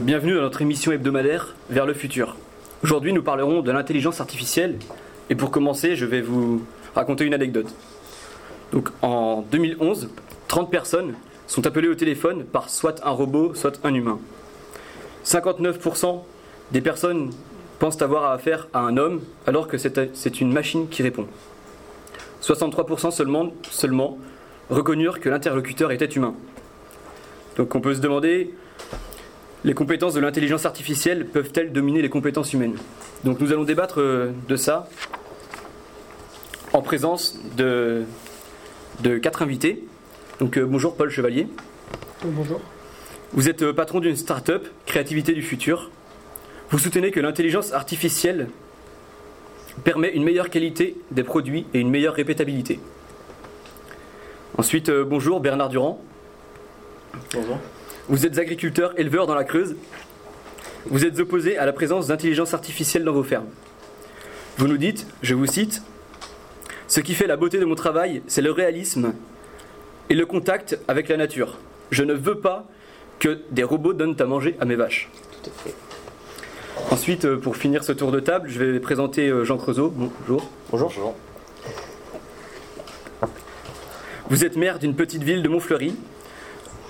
Bienvenue dans notre émission hebdomadaire Vers le futur. Aujourd'hui, nous parlerons de l'intelligence artificielle. Et pour commencer, je vais vous raconter une anecdote. Donc, en 2011, 30 personnes sont appelées au téléphone par soit un robot, soit un humain. 59% des personnes pensent avoir affaire à un homme alors que c'est une machine qui répond. 63% seulement, seulement reconnurent que l'interlocuteur était humain. Donc on peut se demander, les compétences de l'intelligence artificielle peuvent-elles dominer les compétences humaines? Donc nous allons débattre euh, de ça en présence de, de quatre invités. Donc euh, bonjour Paul Chevalier. Bonjour. Vous êtes euh, patron d'une start-up, Créativité du futur. Vous soutenez que l'intelligence artificielle permet une meilleure qualité des produits et une meilleure répétabilité. Ensuite, bonjour Bernard Durand. Bonjour. Vous êtes agriculteur, éleveur dans la Creuse. Vous êtes opposé à la présence d'intelligence artificielle dans vos fermes. Vous nous dites, je vous cite, Ce qui fait la beauté de mon travail, c'est le réalisme et le contact avec la nature. Je ne veux pas que des robots donnent à manger à mes vaches. Tout à fait. Ensuite, euh, pour finir ce tour de table, je vais présenter euh, Jean Creusot. Bonjour. Bonjour. Vous êtes maire d'une petite ville de Montfleury.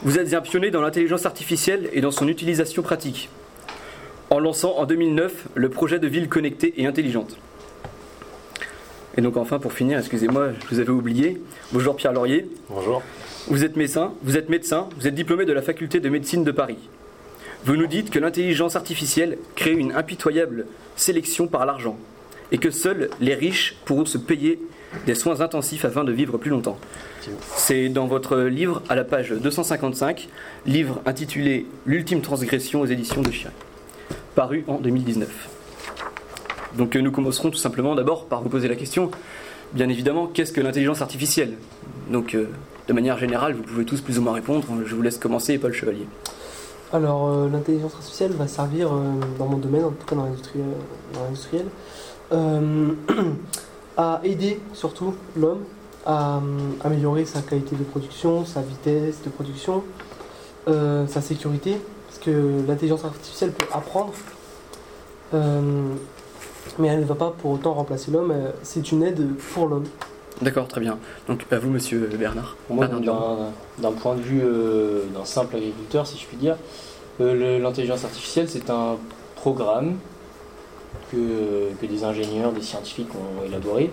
Vous êtes un pionnier dans l'intelligence artificielle et dans son utilisation pratique, en lançant en 2009 le projet de ville connectée et intelligente. Et donc enfin, pour finir, excusez-moi, je vous avais oublié. Bonjour Pierre Laurier. Bonjour. Vous êtes médecin, vous êtes médecin, vous êtes diplômé de la faculté de médecine de Paris. Vous nous dites que l'intelligence artificielle crée une impitoyable sélection par l'argent et que seuls les riches pourront se payer des soins intensifs afin de vivre plus longtemps. C'est dans votre livre à la page 255, livre intitulé L'ultime transgression aux éditions de Chien, paru en 2019. Donc euh, nous commencerons tout simplement d'abord par vous poser la question, bien évidemment, qu'est-ce que l'intelligence artificielle? Donc euh, de manière générale, vous pouvez tous plus ou moins répondre. Je vous laisse commencer, Paul Chevalier. Alors euh, l'intelligence artificielle va servir dans mon domaine, en tout cas dans l'industriel, à aider surtout l'homme à améliorer sa qualité de production, sa vitesse de production, euh, sa sécurité, parce que l'intelligence artificielle peut apprendre, euh, mais elle ne va pas pour autant remplacer l'homme, euh, c'est une aide pour l'homme. D'accord, très bien. Donc à vous, monsieur Bernard. d'un point de vue d'un simple agriculteur, si je puis dire, l'intelligence artificielle, c'est un programme que, des ingénieurs, des scientifiques ont élaboré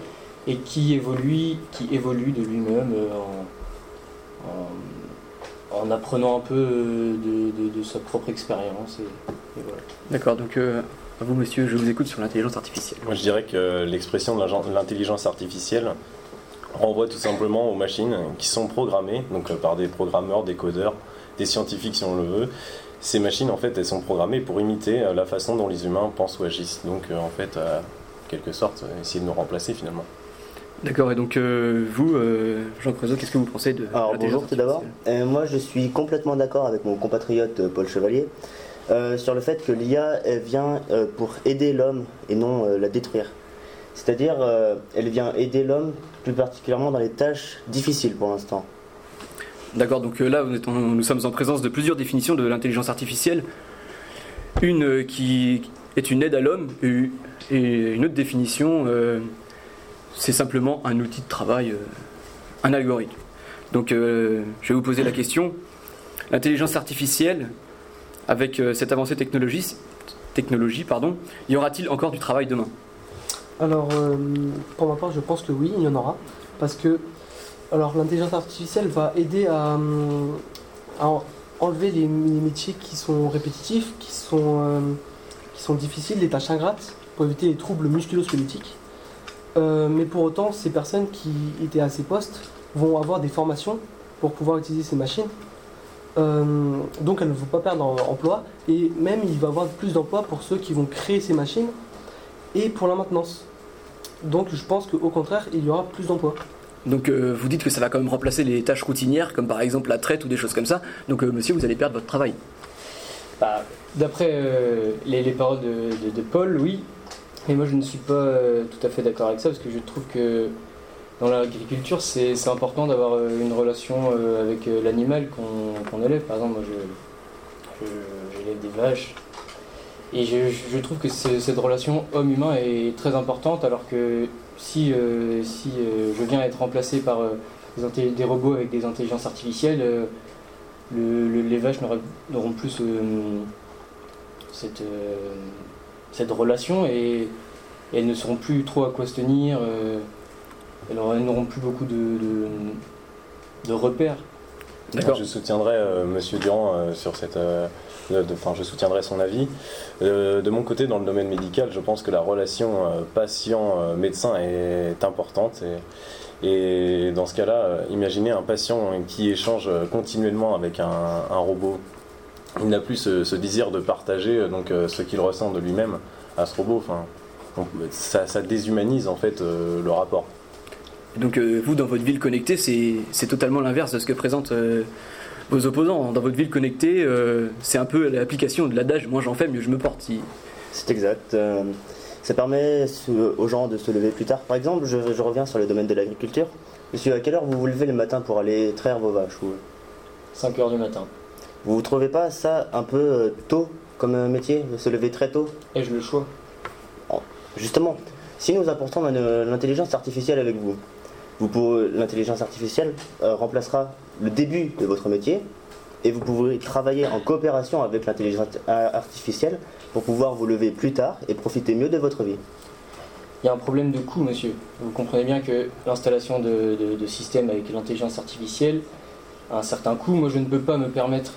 et qui évolue, qui évolue de lui-même euh, en, apprenant un peu euh, de, sa propre expérience. D'accord, donc euh, à vous monsieur, je vous écoute sur l'intelligence artificielle. Moi je dirais que l'expression de l'intelligence artificielle renvoie tout simplement aux machines qui sont programmées, donc par des programmeurs, des codeurs, des scientifiques si on le veut, ces machines, en fait, elles sont programmées pour imiter euh, la façon dont les humains pensent ou agissent. Donc, euh, en fait, euh, quelque sorte, essayer de nous remplacer finalement. D'accord, et donc vous, Jean Creusot, qu'est-ce que vous pensez de Alors bonjour tout d'abord. moi je suis complètement d'accord avec mon compatriote Paul Chevalier sur le fait que l'IA vient pour aider l'homme et non la détruire. C'est-à-dire elle vient aider l'homme plus particulièrement dans les tâches difficiles pour l'instant. D'accord, donc euh, là, nous sommes en présence de plusieurs définitions de l'intelligence artificielle. Une euh, qui est une aide à l'homme et une autre définition, euh, c'est simplement un outil de travail, un algorithme. Donc je vais vous poser la question, l'intelligence artificielle, avec cette avancée technologie, technologie pardon, y aura-t-il encore du travail demain? Alors, pour ma part, je pense que oui, il y en aura, parce que alors l'intelligence artificielle va aider à, enlever les, métiers qui sont répétitifs, qui sont, euh, qui sont difficiles, les tâches ingrates, pour éviter les troubles musculo-squelettiques. Euh, mais pour autant, ces personnes qui étaient à ces postes vont avoir des formations pour pouvoir utiliser ces machines. Euh, donc elles ne vont pas perdre emploi et même il va y avoir plus d'emplois pour ceux qui vont créer ces machines et pour la maintenance. Donc je pense qu'au contraire, il y aura plus d'emplois. Donc euh, vous dites que ça va quand même remplacer les tâches routinières, comme par exemple la traite ou des choses comme ça. Donc euh, monsieur, vous allez perdre votre travail. Bah, d'après euh, les, paroles de, Paul, oui. Mais moi je ne suis pas tout à fait d'accord avec ça, parce que je trouve que dans l'agriculture, c'est important d'avoir une relation avec l'animal qu'on élève. Par exemple, moi Je- J'élève des vaches. Et je, je trouve que ce- cette relation homme-humain est très importante, alors que si, euh, si euh, je viens être remplacé par euh, des, robots avec des intelligences artificielles, euh, le- le- les vaches n'auront plus cette, euh, cette relation et, et elles ne sauront plus trop à quoi se tenir. euh, elles auront- elles n'auront plus beaucoup de, de, de repères. D'accord. Je soutiendrai euh, Monsieur Durand euh, sur cette. euh, Je soutiendrai son avis. Euh, de mon côté, dans le domaine médical, je pense que la relation euh, patient-médecin est importante. Et, dans ce cas-là, euh, imaginez un patient qui échange continuellement avec un, robot. Il n'a plus ce, désir de partager donc, ce qu'il ressent de lui-même à ce robot. Ça, déshumanise en fait le rapport. Donc vous, dans votre ville connectée, c'est totalement l'inverse de ce que présentent euh, vos opposants. Dans votre ville connectée, euh, c'est un peu l'application de l'adage « moins j'en fais, mieux je me porte ». Si- C'est exact. euh, ça permet aux gens de se lever plus tard. Par exemple, je, je reviens sur le domaine de l'agriculture. Monsieur, à quelle heure vous vous levez le matin pour aller traire vos vaches ou- 5 heures du matin. Vous ne trouvez pas ça un peu euh, tôt comme métier, de se lever très tôt? Ai-je le choix Justement, si nous apportons l'in- l'intelligence artificielle avec vous, vous l'intelligence artificielle euh, remplacera le début de votre métier et vous pourrez travailler en coopération avec l'intelligence artificielle pour pouvoir vous lever plus tard et profiter mieux de votre vie. Il y a un problème de coût, monsieur. Vous comprenez bien que l'installation de, systèmes avec l'intelligence artificielle a un certain coût. Moi, je ne peux pas me permettre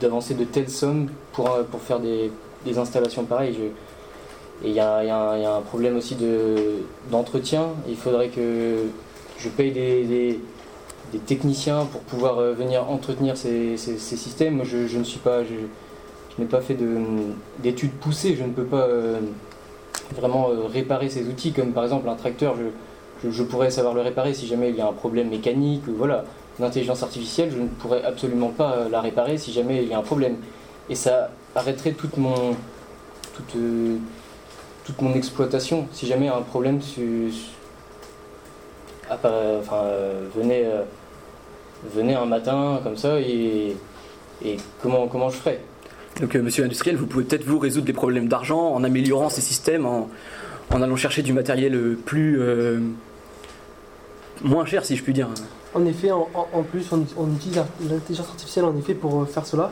d'avancer de, telles sommes pour, pour faire des, installations pareilles. Et il y, a, un- problème aussi de- d'entretien. Il faudrait que je paye des, techniciens pour pouvoir euh, venir entretenir ces, systèmes. Moi, je, ne suis pas... Je, n'ai pas fait de- d'études poussées, je ne peux pas euh, vraiment euh, réparer ces outils, comme par exemple un tracteur, je, pourrais savoir le réparer si jamais il y a un problème mécanique, voilà. L'intelligence artificielle, je ne pourrais absolument pas la réparer si jamais il y a un problème. Et ça arrêterait toute mon, exploitation. Si jamais un problème su- su- appara- enfin, euh, venait, euh, venait un matin comme ça, et, et comment, comment je ferais Donc euh, monsieur industriel, vous pouvez peut-être vous résoudre des problèmes d'argent en améliorant ces systèmes, en, en allant chercher du matériel plus... euh, moins cher si je puis dire. En effet, en, en- plus, on, on utilise l'intelligence artificielle en effet pour faire cela.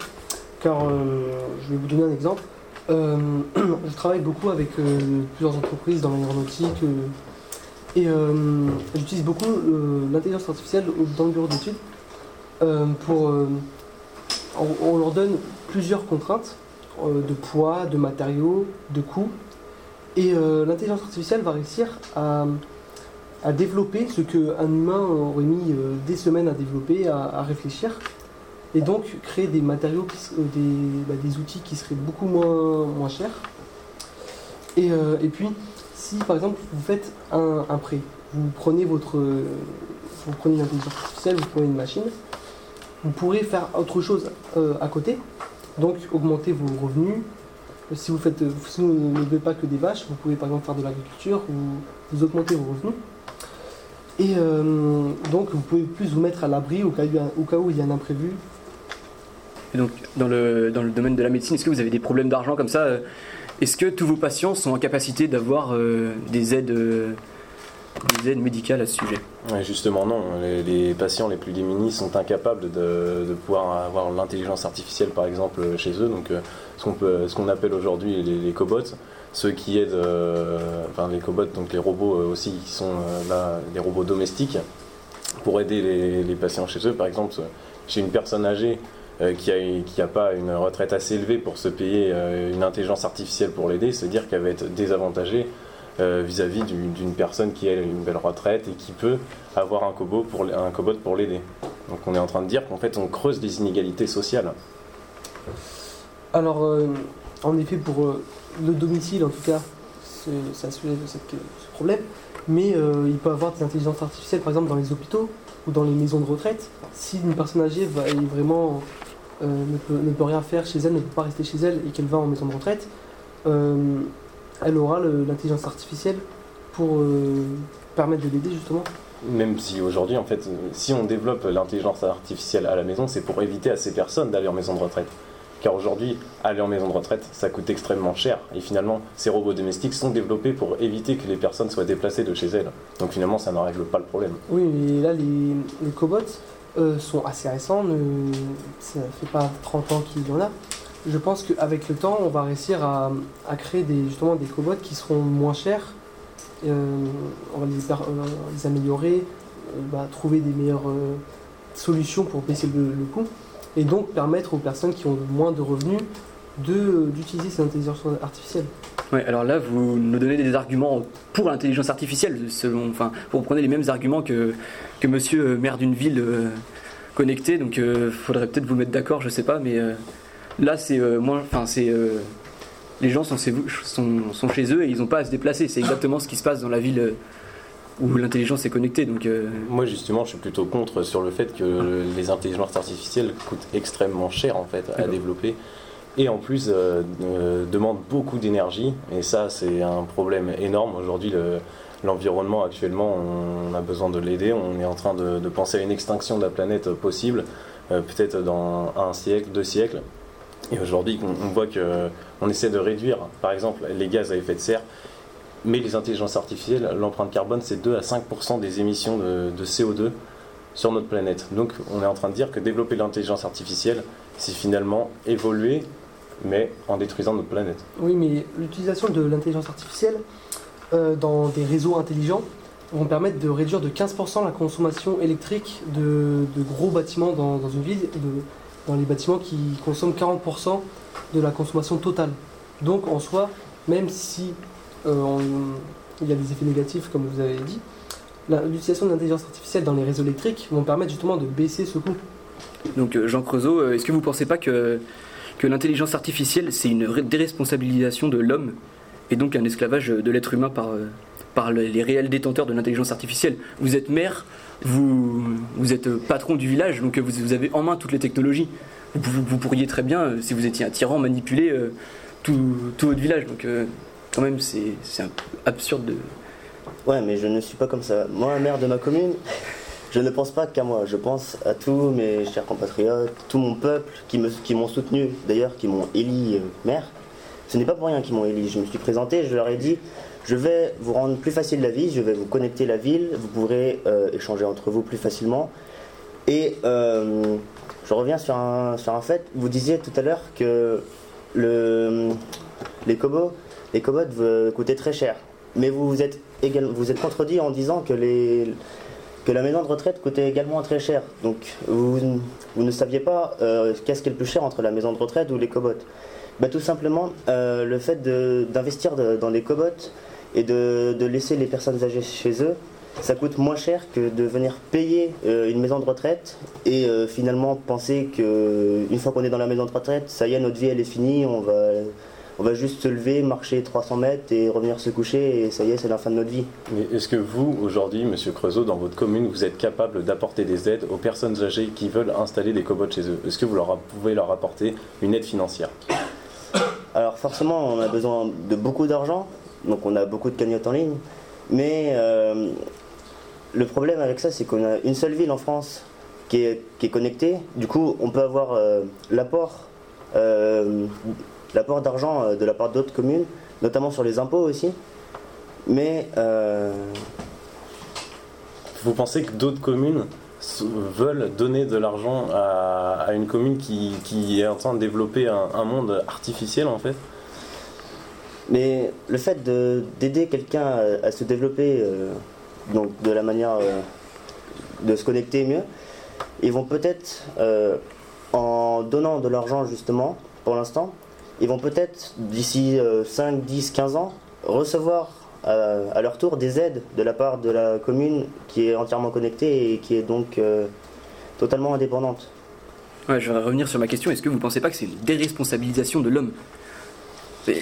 Car euh, je vais vous donner un exemple. Euh, je travaille beaucoup avec euh, plusieurs entreprises dans l'aéronautique euh, et euh, j'utilise beaucoup euh, l'intelligence artificielle dans le bureau d'études euh, on, leur donne plusieurs contraintes de poids, de matériaux, de coûts. Et l'intelligence artificielle va réussir à, développer ce qu'un humain aurait mis des semaines à développer, à, réfléchir, et donc créer des matériaux, bah, des outils qui seraient beaucoup moins, chers. Et puis, si par exemple vous faites un, prêt, vous prenez votre, vous prenez une intelligence artificielle, vous prenez une machine, vous pourrez faire autre chose euh, à côté, donc augmenter vos revenus. Si vous faites, euh, si vous pas que des vaches, vous pouvez par exemple faire de l'agriculture ou vous augmenter vos revenus. Et euh, donc vous pouvez plus vous mettre à l'abri au cas, où- au cas où il y a un imprévu. Et donc dans le, dans le domaine de la médecine, est-ce que vous avez des problèmes d'argent comme ça Est-ce que tous vos patients sont en capacité d'avoir euh, des aides euh, des aides médicales à ce sujet? Justement, non. Les, les patients les plus démunis sont incapables de, pouvoir avoir l'intelligence artificielle, par exemple, chez eux. Donc, euh, ce qu'on appelle aujourd'hui les, les cobots, ceux qui aident, enfin les cobots, donc les robots aussi, qui sont là, des robots domestiques, pour aider les, les patients chez eux. Par exemple, chez une personne âgée qui a qui a pas une retraite assez élevée pour se payer euh, une intelligence artificielle pour l'aider, se dire qu'elle va être désavantagée euh, vis-à-vis d'une personne qui a une belle retraite et qui peut avoir un cobot pour, un cobot pour l'aider. Donc on est en train de dire qu'en fait on creuse des inégalités sociales. Alors, euh, en effet, pour euh, le domicile, en tout cas, ça soulève ce problème. Mais euh, il peut avoir des intelligences artificielles, par exemple, dans les hôpitaux ou dans les maisons de retraite. Si une personne âgée va, est vraiment, euh, ne, peut, ne peut rien faire chez elle, ne peut pas rester chez elle et qu'elle va en maison de retraite, euh, elle aura l'intelligence artificielle pour euh, permettre de l'aider justement même si aujourd'hui, en fait, si on développe l'intelligence artificielle à la maison, c'est pour éviter à ces personnes d'aller en maison de retraite. Car aujourd'hui, aller en maison de retraite, ça coûte extrêmement cher. Et finalement, ces robots domestiques sont développés pour éviter que les personnes soient déplacées de chez elles. Donc finalement, ça ne règle pas le problème. Oui, mais là, les, les cobots euh, sont assez récents. ne- ça fait pas 30 ans qu'il y en a. Je pense qu'avec le temps, on va réussir à, créer des, justement des cobots qui seront moins chers. Euh, on va les, euh, améliorer, euh, trouver des meilleures euh, solutions pour baisser le, coût. Et donc permettre aux personnes qui ont moins de revenus d'utiliser ces intelligences artificielles. Ouais, alors là, vous nous donnez des arguments pour l'intelligence artificielle, selon, enfin, vous reprenez les mêmes arguments que, que monsieur euh, maire d'une ville euh, connectée, donc il faudrait peut-être vous mettre d'accord, je sais pas, mais euh, là, c'est euh, moins, enfin, c'est. euh, les gens sont, chez vous- sont, sont chez eux et ils n'ont pas à se déplacer. C'est exactement ce qui se passe dans la ville euh, où l'intelligence est connectée. Donc, euh, Moi, justement, je suis plutôt contre sur le fait que les intelligences artificielles coûtent extrêmement cher en fait à développer et en plus euh, euh, demandent beaucoup d'énergie. Et ça, c'est un problème énorme. Aujourd'hui, le- l'environnement actuellement, on a besoin de l'aider. On est en train de, penser à une extinction de la planète possible, euh, peut-être dans un siècle, deux siècles. Et aujourd'hui, on, on voit que on essaie de réduire, par exemple, les gaz à effet de serre. Mais les intelligences artificielles, l'empreinte carbone, c'est 2 à 5% des émissions de CO2 sur notre planète. Donc on est en train de dire que développer l'intelligence artificielle, c'est finalement évoluer, mais en détruisant notre planète. Oui, mais l'utilisation de l'intelligence artificielle euh, dans des réseaux intelligents vont permettre de réduire de 15% la consommation électrique de, de gros bâtiments dans, dans une ville, et de- dans les bâtiments qui consomment 40% de la consommation totale. Donc en soi, même si euh, on- il y a des effets négatifs, comme vous avez dit, l'utilisation de l'intelligence artificielle dans les réseaux électriques vont permettre justement de baisser ce coût. donc euh, Jean Creusot, est-ce que vous pensez pas que, que l'intelligence artificielle, c'est une déresponsabilisation de l'homme et donc un esclavage de l'être humain par, euh, par le- les réels détenteurs de l'intelligence artificielle Vous êtes maire, vous, vous êtes patron du village, donc vous, vous avez en main toutes les technologies. Vous, pourriez très bien, euh, si vous étiez un tyran, manipuler euh, tout, tout votre village. Donc quand même, c'est absurde de... Ouais, mais je ne suis pas comme ça. Moi, maire de ma commune, je ne pense pas qu'à moi. Je pense à tous mes chers compatriotes, tout mon peuple qui m'ont soutenu, d'ailleurs, qui m'ont élu euh, maire. Ce n'est pas pour rien qu'ils m'ont élu. Je me suis présenté, je leur ai dit je vais vous rendre plus facile la vie, je vais vous connecter la ville, vous pourrez euh, échanger entre vous plus facilement. Et euh, je reviens sur un, sur un fait. Vous disiez tout à l'heure que le, les cobots, les coûtaient très cher. Mais vous vous êtes, également, vous êtes contredit en disant que, les, que la maison de retraite coûtait également très cher. Donc vous, ne saviez pas euh, qu'est-ce qui est le plus cher entre la maison de retraite ou les cobots. Bah, tout simplement, euh, le fait d'investir dans les cobots et de, laisser les personnes âgées chez eux, ça coûte moins cher que de venir payer euh, une maison de retraite et finalement penser que une fois qu'on est dans la maison de retraite, ça y est, notre vie elle est finie, on va, on va juste se lever, marcher 300 mètres et revenir se coucher et ça y est, c'est la fin de notre vie. Mais est-ce que vous, aujourd'hui, Monsieur Creusot, dans votre commune, vous êtes capable d'apporter des aides aux personnes âgées qui veulent installer des cobots chez eux? Est-ce que vous leur pouvez leur apporter une aide financière? Alors forcément, on a besoin de beaucoup d'argent, donc on a beaucoup de cagnottes en ligne, mais euh, le problème avec ça, c'est qu'on a une seule ville en France qui est, qui est connectée. Du coup, on peut avoir euh, l'apport euh, l'apport d'argent euh, de la part d'autres communes, notamment sur les impôts aussi. Mais euh, Vous pensez que d'autres communes veulent donner de l'argent à, à une commune qui, qui est en train de développer un, un monde artificiel en fait? Mais le fait de- d'aider quelqu'un à, à se développer euh, donc de la manière euh, de se connecter mieux, ils vont peut-être, en donnant de l'argent justement, pour l'instant, ils vont peut-être, d'ici euh, 5, 10, 15 ans, recevoir euh, à leur tour des aides de la part de la commune qui est entièrement connectée et qui est donc euh, totalement indépendante. Ouais, je vais revenir sur ma question. Est-ce que vous pensez pas que c'est une déresponsabilisation de l'homme?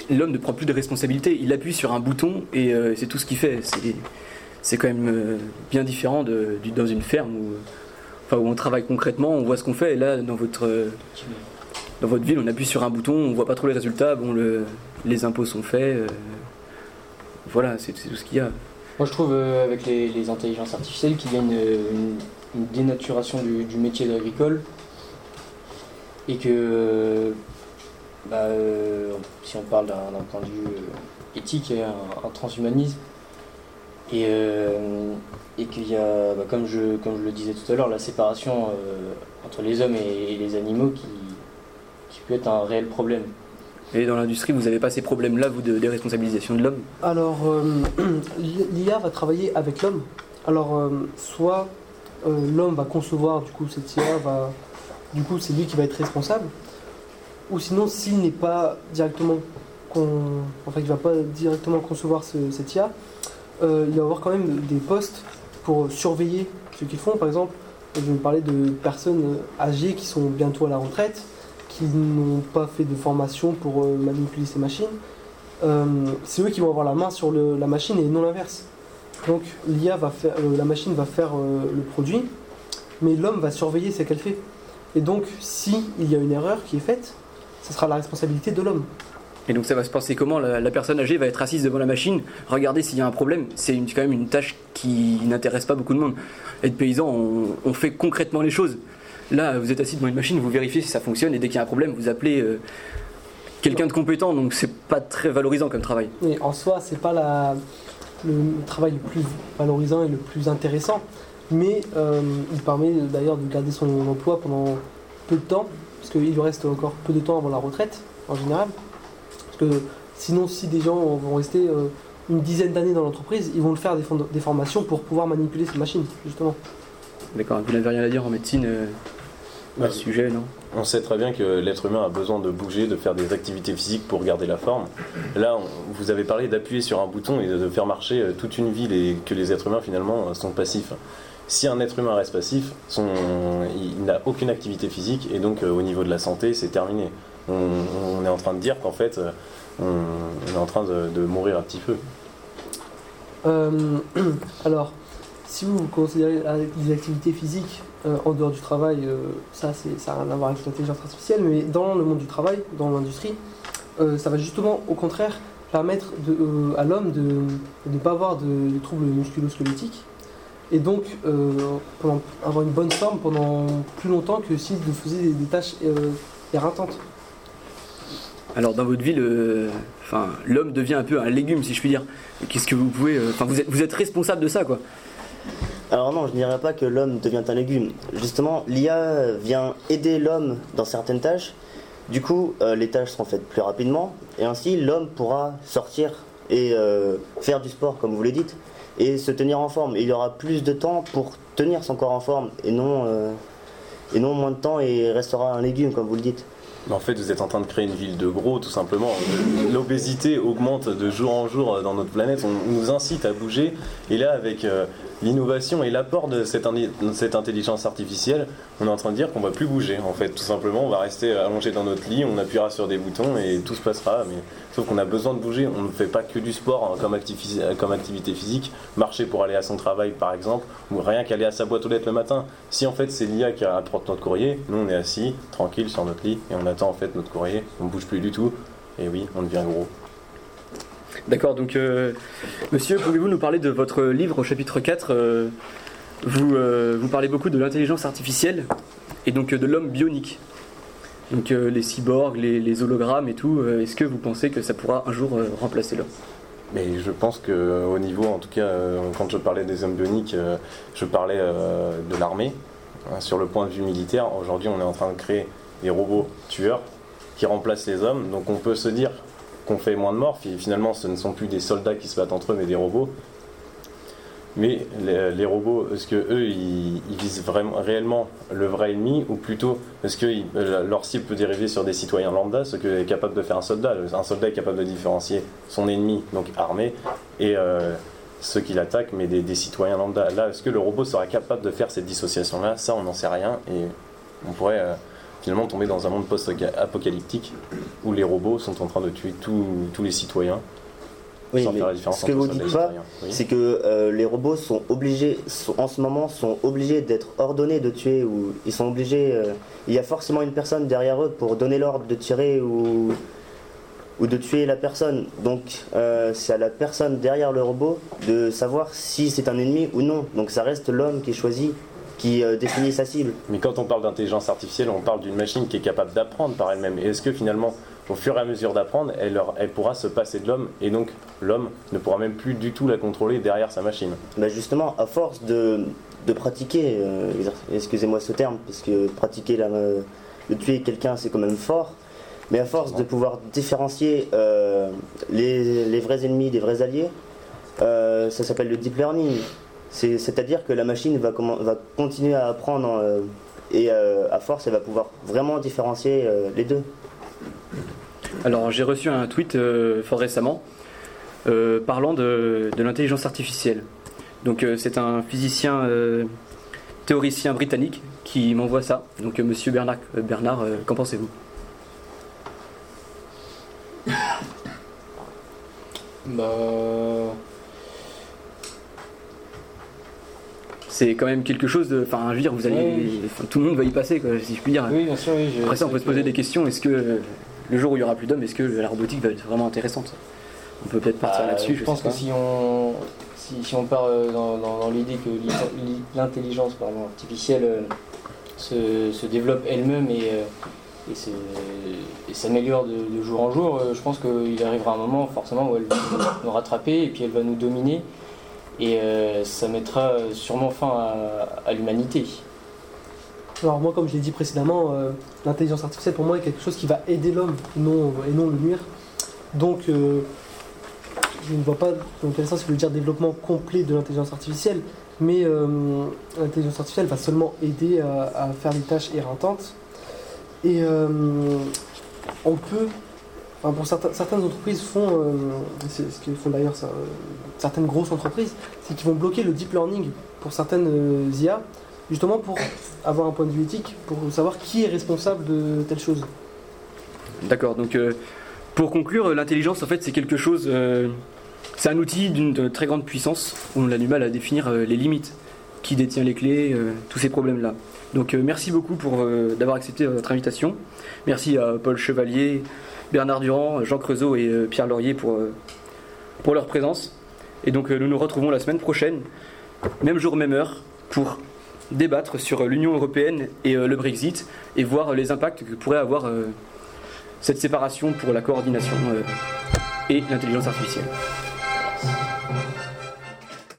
L'homme ne prend plus de responsabilité. Il appuie sur un bouton et euh, c'est tout ce qu'il fait. C'est, quand même bien différent de, dans une ferme où, enfin, où on travaille concrètement, on voit ce qu'on fait. Et là, dans votre, dans votre ville, on appuie sur un bouton, on voit pas trop les résultats. Bon, le, les impôts sont faits. euh, voilà, c'est, tout ce qu'il y a. Moi, je trouve euh, avec les, intelligences artificielles qu'il y a une, dénaturation du, du métier d'agricole et que, bah, euh, si on parle d'un point de vue éthique, un, transhumanisme et, qu'il y a, bah, comme, je, comme je le disais tout à l'heure, la séparation entre les hommes et les animaux qui, qui peut être un réel problème. Et dans l'industrie, vous n'avez pas ces problèmes-là, vous, de déresponsabilisation de l'homme? Alors, euh, l'IA va travailler avec l'homme. Alors, euh, soit euh, l'homme va concevoir du coup cette IA, va, du coup c'est lui qui va être responsable, ou sinon s'il n'est pas directement, con- enfin il va pas directement concevoir ce- cette IA, euh, il va avoir quand même des postes pour surveiller ce qu'ils font. Par exemple, je vais parler de personnes âgées qui sont bientôt à la retraite, qui n'ont pas fait de formation pour euh, manipuler ces machines. Euh, c'est eux qui vont avoir la main sur la machine et non l'inverse. Donc l'IA va faire, euh, la machine va faire le produit, mais l'homme va surveiller ce qu'elle fait. Et donc, si il y a une erreur qui est faite, ce sera la responsabilité de l'homme. Et donc ça va se passer comment? La, personne âgée va être assise devant la machine, regarder s'il y a un problème. C'est quand même une tâche qui n'intéresse pas beaucoup de monde. Être paysan, on, on fait concrètement les choses. Là, vous êtes assis devant une machine, vous vérifiez si ça fonctionne, et dès qu'il y a un problème, vous appelez euh, quelqu'un de compétent. Donc c'est pas très valorisant comme travail. Mais en soi, c'est pas la, le, travail le plus valorisant et le plus intéressant, mais euh, il permet d'ailleurs de garder son emploi pendant peu de temps, parce qu'il lui reste encore peu de temps avant la retraite, en général. Parce que sinon, si des gens vont rester euh, une dizaine d'années dans l'entreprise, ils vont le faire des, des formations pour pouvoir manipuler ces machines, justement. D'accord, vous n'avez rien à dire en médecine euh, à Ouais. ce sujet, non On sait très bien que l'être humain a besoin de bouger, de faire des activités physiques pour garder la forme. Là, on- vous avez parlé d'appuyer sur un bouton et de faire marcher euh, toute une ville et que les êtres humains finalement euh, sont passifs. Si un être humain reste passif, son- il n'a aucune activité physique et donc euh, au niveau de la santé, c'est terminé. On, on est en train de dire qu'en fait, on, on est en train de, de mourir un petit peu. Euh, alors, si vous considérez les activités physiques euh, en dehors du travail, euh, ça, n'a rien à voir avec l'intelligence artificielle, mais dans le monde du travail, dans l'industrie, euh, ça va justement au contraire permettre à l'homme de ne pas avoir de, troubles musculo-squelettiques et donc avoir une bonne forme pendant plus longtemps que s'il faisait des, des tâches éreintantes. Alors dans votre enfin, l'homme devient un peu un légume, si je puis dire. Qu'est-ce que vous pouvez... Enfin, êtes, vous êtes responsable de ça, quoi. Alors non, je ne dirais pas que l'homme devient un légume. Justement, l'IA vient aider l'homme dans certaines tâches. Du coup, euh, les tâches seront faites plus rapidement. Et ainsi, l'homme pourra sortir et euh, faire du sport, comme vous le dites, et se tenir en forme. Il y aura plus de temps pour tenir son corps en forme, et non, euh, et non moins de temps, et restera un légume, comme vous le dites. En fait, vous êtes en train de créer une ville de gros, tout simplement. L'obésité augmente de jour en jour dans notre planète. On nous incite à bouger. Et là, avec l'innovation et l'apport de cette, intelligence artificielle, on est en train de dire qu'on va plus bouger. En fait, tout simplement, on va rester allongé dans notre lit, on appuiera sur des boutons et tout se passera. Mais sauf qu'on a besoin de bouger. On ne fait pas que du sport hein, comme, activi- comme activité physique, marcher pour aller à son travail, par exemple, ou rien qu'aller à sa boîte aux lettres le matin. Si en fait c'est l'IA qui apporte notre courrier, nous on est assis, tranquille sur notre lit et on attend en fait notre courrier, on bouge plus du tout. Et oui, on devient gros. D'accord, donc euh, monsieur, pouvez-vous nous parler de votre livre au chapitre 4 euh, vous, euh, vous parlez beaucoup de l'intelligence artificielle et donc de l'homme bionique. Donc les cyborgs, les, les hologrammes et tout, est-ce que vous pensez que ça pourra un jour remplacer l'homme? Mais je pense que au niveau, en tout cas, quand je parlais des hommes bioniques, je parlais de l'armée. Hein, Sur le point de vue militaire, aujourd'hui on est en train de créer des robots tueurs qui remplacent les hommes. Donc on peut se dire qu'on fait moins de morts. Fi- Finalement, ce ne sont plus des soldats qui se battent entre eux, mais des robots. Mais les, robots, est-ce que eux, ils, visent vraiment, réellement le vrai ennemi, ou plutôt est-ce que euh, leur cible peut dériver sur des citoyens lambda, ce que est capable de faire un soldat? Un soldat est capable de différencier son ennemi, donc armé, et euh, ceux qui l'attaquent, mais des, des citoyens lambda. Là, est-ce que le robot sera capable de faire cette dissociation-là? Ça, on n'en sait rien, et on pourrait euh, finalement tomber dans un monde post-apocalyptique où les robots sont en train de tuer tous tous les citoyens Oui, sans mais faire la différence ce que vous dites pas. Oui. c'est que euh, les robots sont obligés, sont- en ce moment, sont obligés d'être ordonnés de tuer ou ils sont obligés. euh, il y a forcément une personne derrière eux pour donner l'ordre de tirer ou ou de tuer la personne. Donc euh, c'est à la personne derrière le robot de savoir si c'est un ennemi ou non. Donc ça reste l'homme qui choisit, qui euh, définit sa cible. Mais quand on parle d'intelligence artificielle, on parle d'une machine qui est capable d'apprendre par elle-même. Et est-ce que finalement, au fur et à mesure d'apprendre, elle, leur- elle pourra se passer de l'homme et donc l'homme ne pourra même plus du tout la contrôler derrière sa machine? Bah justement, à force de, de pratiquer, euh, excusez-moi ce terme, parce que pratiquer, la, de tuer quelqu'un c'est quand même fort, mais à force de pouvoir différencier euh, les, les vrais ennemis des vrais alliés, euh, ça s'appelle le deep learning. C'est- C'est-à-dire que la machine va, continuer à apprendre euh, et euh, à force elle va pouvoir vraiment différencier euh, les deux. Alors j'ai reçu un tweet euh, fort récemment euh, parlant de, de l'intelligence artificielle. Donc euh, c'est un physicien euh, théoricien britannique qui m'envoie ça. Donc euh, monsieur Bernard, euh, Bernard euh, qu'en pensez-vous? Bah. C'est quand même quelque chose de. Enfin, je veux dire, vous allez. Oui. tout le monde va y passer, quoi, si je puis dire. Oui, bien sûr, oui. je- Après ça, on peut se poser des questions. Est-ce que le jour où il y aura plus d'hommes, est-ce que la robotique va être vraiment intéressante? On peut peut-être partir Bah, là-dessus. Je pense que si on, si, si on part euh, dans, dans- dans l'idée que l'in- l'intelligence artificielle euh, se, se développe elle-même et, euh, et s'améliore de, de jour en jour, je pense qu'il arrivera un moment forcément où elle va nous rattraper et puis elle va nous dominer. Et euh, ça mettra sûrement fin à, l'humanité. Alors moi, comme je l'ai dit précédemment, euh, l'intelligence artificielle pour moi est quelque chose qui va aider l'homme et non, et non le nuire. Donc euh, je ne vois pas dans quel sens il veut dire développement complet de l'intelligence artificielle, mais euh, l'intelligence artificielle va seulement aider à, à faire des tâches éreintantes. Et euh, on peut, pour certaines entreprises font, euh, ce que font d'ailleurs euh, certaines grosses entreprises, c'est qu'ils vont bloquer le deep learning pour certaines euh, IA, justement pour avoir un point de vue éthique, pour savoir qui est responsable de telle chose. D'accord, donc pour conclure, l'intelligence en fait c'est quelque chose, c'est un outil d'une très grande puissance, où on a du mal à définir les limites, qui détient les clés, tous ces problèmes-là. Donc merci beaucoup d'avoir accepté votre invitation. Merci à Paul Chevalier, Bernard Durand, Jean Creusot et euh, Pierre Laurier pour, euh, pour leur présence. Et donc euh, nous nous retrouvons la semaine prochaine, même jour, même heure, pour débattre sur l'Union européenne et le Brexit et voir les impacts que pourrait avoir cette séparation pour la coordination et l'intelligence artificielle.